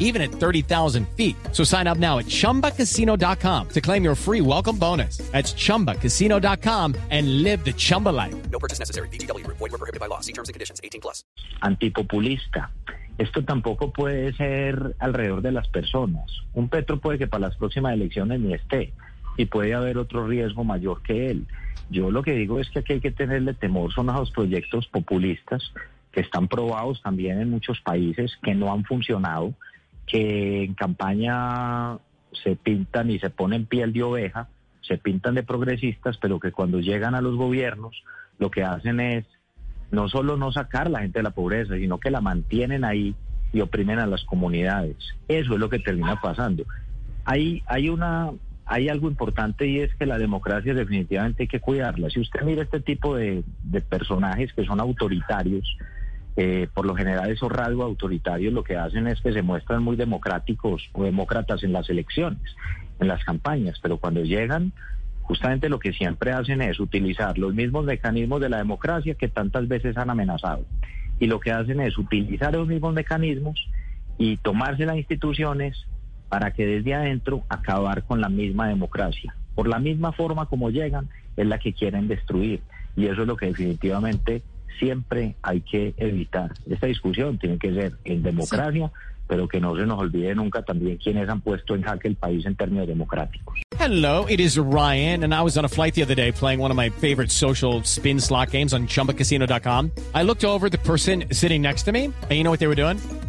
even at 30,000 feet. So sign up now at chumbacasino.com to claim your free welcome bonus. That's chumbacasino.com and live the Chumba life. No purchase necessary. BGW. Void were prohibited by law. See terms and conditions. 18 plus. antipopulista. Esto tampoco puede ser alrededor de las personas. Un Petro puede que para las próximas elecciones ni esté y puede haber otro riesgo mayor que él. Yo lo que digo es que aquí hay que tenerle temor son a los proyectos populistas que están probados también en muchos países, que no han funcionado, que en campaña se pintan y se ponen piel de oveja, se pintan de progresistas, pero que cuando llegan a los gobiernos lo que hacen es no solo no sacar a la gente de la pobreza, sino que la mantienen ahí y oprimen a las comunidades. Eso es lo que termina pasando. Hay, hay una, hay algo importante y es que la democracia definitivamente hay que cuidarla. Si usted mira este tipo de, de personajes que son autoritarios, eh, por lo general esos rasgos autoritarios lo que hacen es que se muestran muy democráticos o demócratas en las elecciones, en las campañas, pero cuando llegan justamente lo que siempre hacen es utilizar los mismos mecanismos de la democracia que tantas veces han amenazado. Y lo que hacen es utilizar los mismos mecanismos y tomarse las instituciones para que desde adentro acabar con la misma democracia. Por la misma forma como llegan, es la que quieren destruir. Y eso es lo que definitivamente siempre hay que evitar. Esta discusión tiene que ser en democracia, pero que no se nos olvide nunca también quienes han puesto en jaque el país en términos democráticos. Hello, it is Ryan, and I was on a flight the other day playing one of my favorite social spin slot games on chumbacasino.com. I looked over the person sitting next to me, and you know what they were doing?